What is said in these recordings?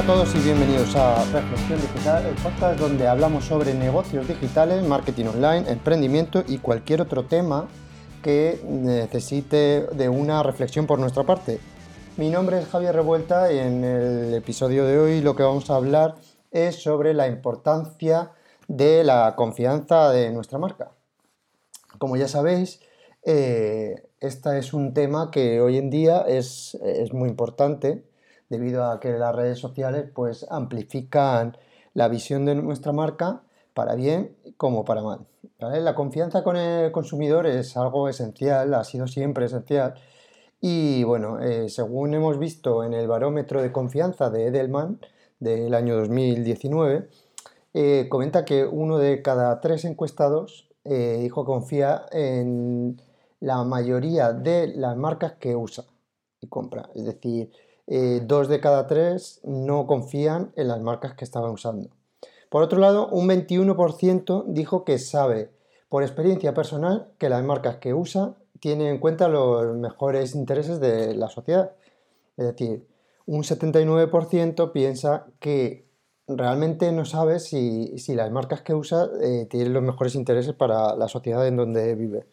Hola a todos y bienvenidos a Reflexión Digital, el podcast donde hablamos sobre negocios digitales, marketing online, emprendimiento y cualquier otro tema que necesite de una reflexión por nuestra parte. Mi nombre es Javier Revuelta y en el episodio de hoy lo que vamos a hablar es sobre la importancia de la confianza de nuestra marca. Como ya sabéis, eh, este es un tema que hoy en día es, es muy importante debido a que las redes sociales pues amplifican la visión de nuestra marca para bien como para mal. La confianza con el consumidor es algo esencial, ha sido siempre esencial. Y bueno, eh, según hemos visto en el barómetro de confianza de Edelman del año 2019, eh, comenta que uno de cada tres encuestados eh, dijo que confía en la mayoría de las marcas que usa y compra. Es decir, eh, dos de cada tres no confían en las marcas que estaban usando. Por otro lado, un 21% dijo que sabe por experiencia personal que las marcas que usa tienen en cuenta los mejores intereses de la sociedad. Es decir, un 79% piensa que realmente no sabe si, las marcas que usa eh, tienen los mejores intereses para la sociedad en donde vive.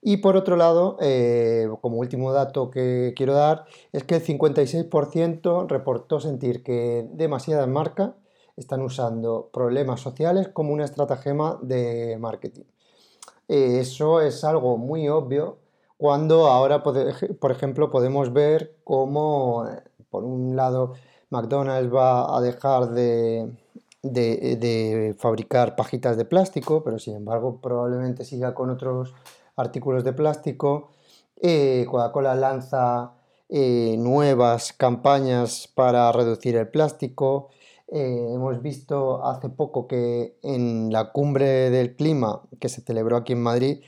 Y por otro lado, eh, como último dato que quiero dar, es que el 56% reportó sentir que demasiadas marcas están usando problemas sociales como una estratagema de marketing. Eh, eso es algo muy obvio cuando ahora, por ejemplo, podemos ver cómo, por un lado, McDonald's va a dejar de, de fabricar pajitas de plástico, pero sin embargo probablemente siga con otros artículos de plástico. Eh, Coca-Cola lanza eh, nuevas campañas para reducir el plástico. Eh, hemos visto hace poco que en la cumbre del clima que se celebró aquí en Madrid,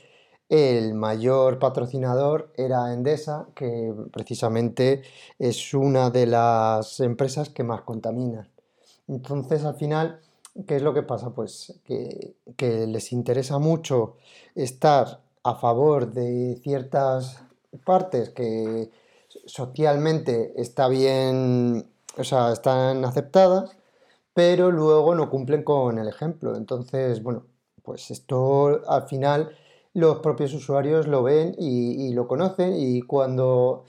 el mayor patrocinador era Endesa, que precisamente es una de las empresas que más contaminan. Entonces, al final, ¿qué es lo que pasa? Pues que, que les interesa mucho estar a favor de ciertas partes que socialmente está bien, o sea, están aceptadas, pero luego no cumplen con el ejemplo. Entonces, bueno, pues esto al final los propios usuarios lo ven y, lo conocen y cuando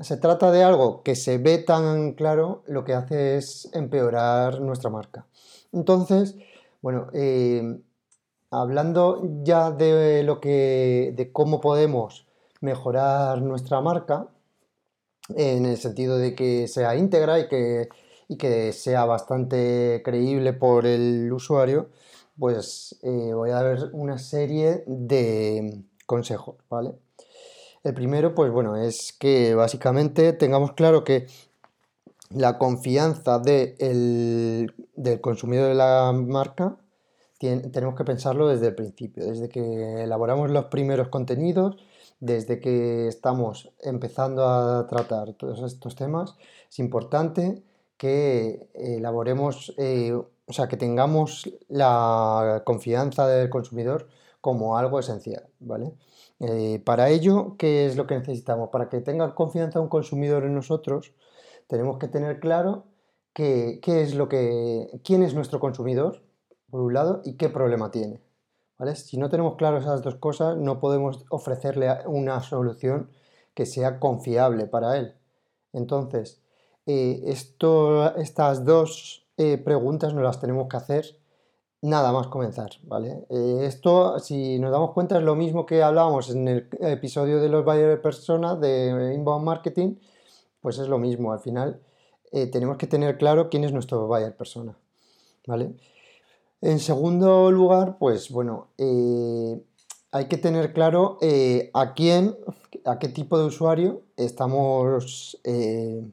se trata de algo que se ve tan claro, lo que hace es empeorar nuestra marca. Entonces, bueno, eh, hablando ya de lo que. de cómo podemos mejorar nuestra marca, en el sentido de que sea íntegra y que, que sea bastante creíble por el usuario, pues eh, voy a dar una serie de consejos, ¿vale? El primero, pues bueno, es que básicamente tengamos claro que la confianza del consumidor de la marca tenemos que pensarlo desde el principio, desde que elaboramos los primeros contenidos, desde que estamos empezando a tratar todos estos temas, es importante que elaboremos, eh, o sea, que tengamos la confianza del consumidor como algo esencial, ¿vale? Eh, para ello, ¿qué es lo que necesitamos? Para que tenga confianza un consumidor en nosotros, tenemos que tener claro qué es lo que, quién es nuestro consumidor, por un lado, y qué problema tiene. ¿vale? Si no tenemos claro esas dos cosas, no podemos ofrecerle una solución que sea confiable para él. Entonces, eh, estas dos eh, preguntas nos las tenemos que hacer nada más comenzar, ¿vale? Eh, esto, si nos damos cuenta, es lo mismo que hablábamos en el episodio de los buyer persona de inbound marketing, pues es lo mismo. Al final, tenemos que tener claro quién es nuestro buyer persona, ¿vale? En segundo lugar, pues bueno, eh, hay que tener claro eh, a quién, a qué tipo de usuario estamos, eh,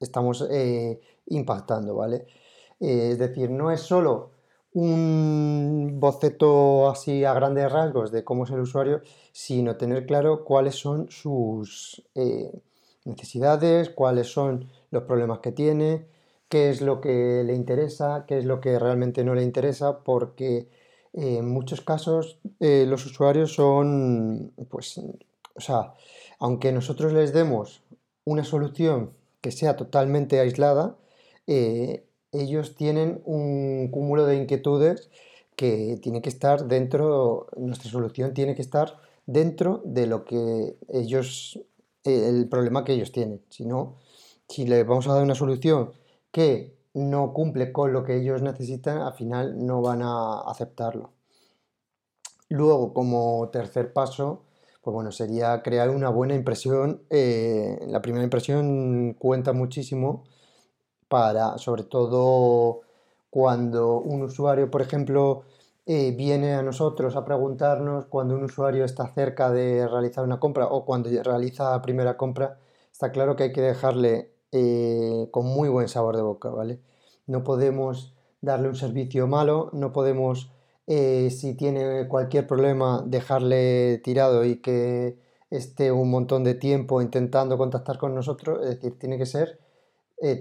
estamos impactando, ¿vale? es decir, no es solo un boceto así a grandes rasgos de cómo es el usuario, sino tener claro cuáles son sus necesidades, cuáles son los problemas que tiene, qué es lo que le interesa, qué es lo que realmente no le interesa, porque eh, en muchos casos eh, los usuarios son, pues, o sea, aunque nosotros les demos una solución que sea totalmente aislada, eh, ellos tienen un cúmulo de inquietudes que tiene que estar dentro, nuestra solución tiene que estar dentro de lo que ellos, el problema que ellos tienen. Si no, si les vamos a dar una solución que no cumple con lo que ellos necesitan, al final no van a aceptarlo. Luego, como tercer paso, pues bueno, sería crear una buena impresión. Eh, la primera impresión cuenta muchísimo para, sobre todo cuando un usuario, por ejemplo, eh, viene a nosotros a preguntarnos cuando un usuario está cerca de realizar una compra o cuando realiza la primera compra, está claro que hay que dejarle eh, con muy buen sabor de boca, ¿vale? No podemos darle un servicio malo, no podemos, eh, si tiene cualquier problema, dejarle tirado y que esté un montón de tiempo intentando contactar con nosotros, es decir, tiene que ser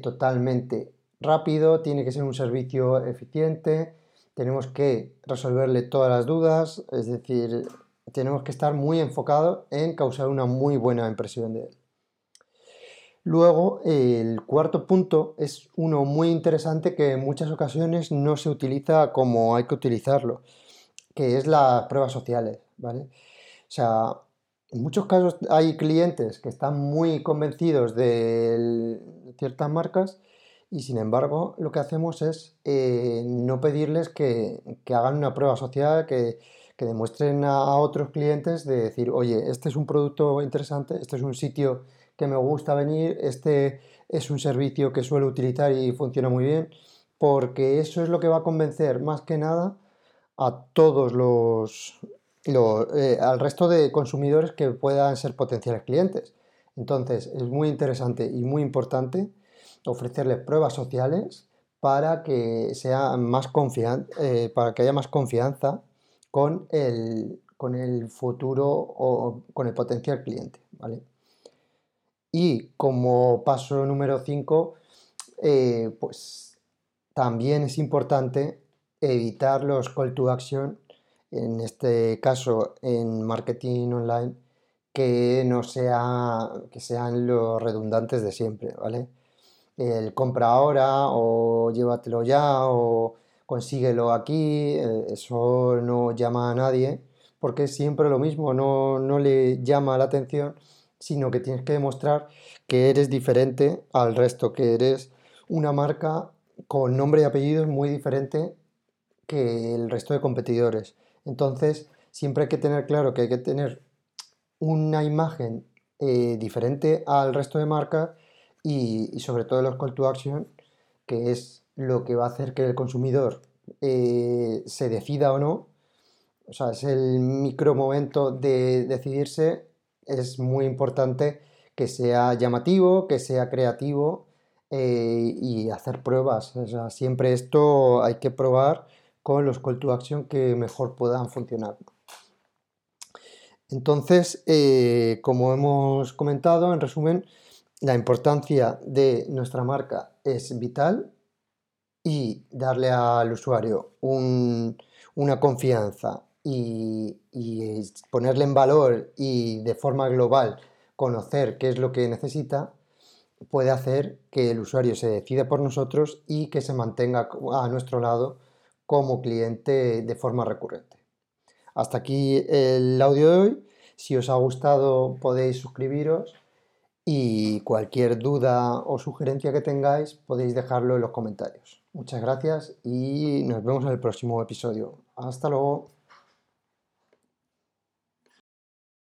totalmente rápido, tiene que ser un servicio eficiente, tenemos que resolverle todas las dudas, es decir, tenemos que estar muy enfocados en causar una muy buena impresión de él. Luego, el cuarto punto es uno muy interesante que en muchas ocasiones no se utiliza como hay que utilizarlo, que es las pruebas sociales, ¿vale? O sea, en muchos casos hay clientes que están muy convencidos de ciertas marcas y sin embargo lo que hacemos es eh, no pedirles que, hagan una prueba social, que, demuestren a, otros clientes de decir, oye, este es un producto interesante, este es un sitio que me gusta venir, este es un servicio que suelo utilizar y funciona muy bien, porque eso es lo que va a convencer más que nada a todos los, eh, al resto de consumidores que puedan ser potenciales clientes. Entonces es muy interesante y muy importante ofrecerles pruebas sociales para que, sea más eh, para que haya más confianza con el, con el futuro o con el potencial cliente. ¿vale? Y como paso número 5, eh, pues también es importante evitar los call to action, en este caso en marketing online, que no sea, que sean los redundantes de siempre, ¿vale? el compra ahora o llévatelo ya o consíguelo aquí, eh, eso no llama a nadie porque es siempre lo mismo, no, no le llama la atención, sino que tienes que demostrar que eres diferente al resto, que eres una marca con nombre y apellidos muy diferente que el resto de competidores. Entonces, siempre hay que tener claro que hay que tener una imagen eh, diferente al resto de marcas y, sobre todo los call to action, que es lo que va a hacer que el consumidor eh, se decida o no. O sea, es el micro momento de decidirse. Es muy importante que sea llamativo, que sea creativo eh, y hacer pruebas. O sea, siempre esto hay que probar con los call to action que mejor puedan funcionar. Entonces, eh, como hemos comentado, en resumen, la importancia de nuestra marca es vital y darle al usuario una confianza y, ponerle en valor y de forma global conocer qué es lo que necesita, puede hacer que el usuario se decida por nosotros y que se mantenga a nuestro lado como cliente de forma recurrente. Hasta aquí el audio de hoy. Si os ha gustado podéis suscribiros y cualquier duda o sugerencia que tengáis podéis dejarlo en los comentarios. Muchas gracias y nos vemos en el próximo episodio. Hasta luego.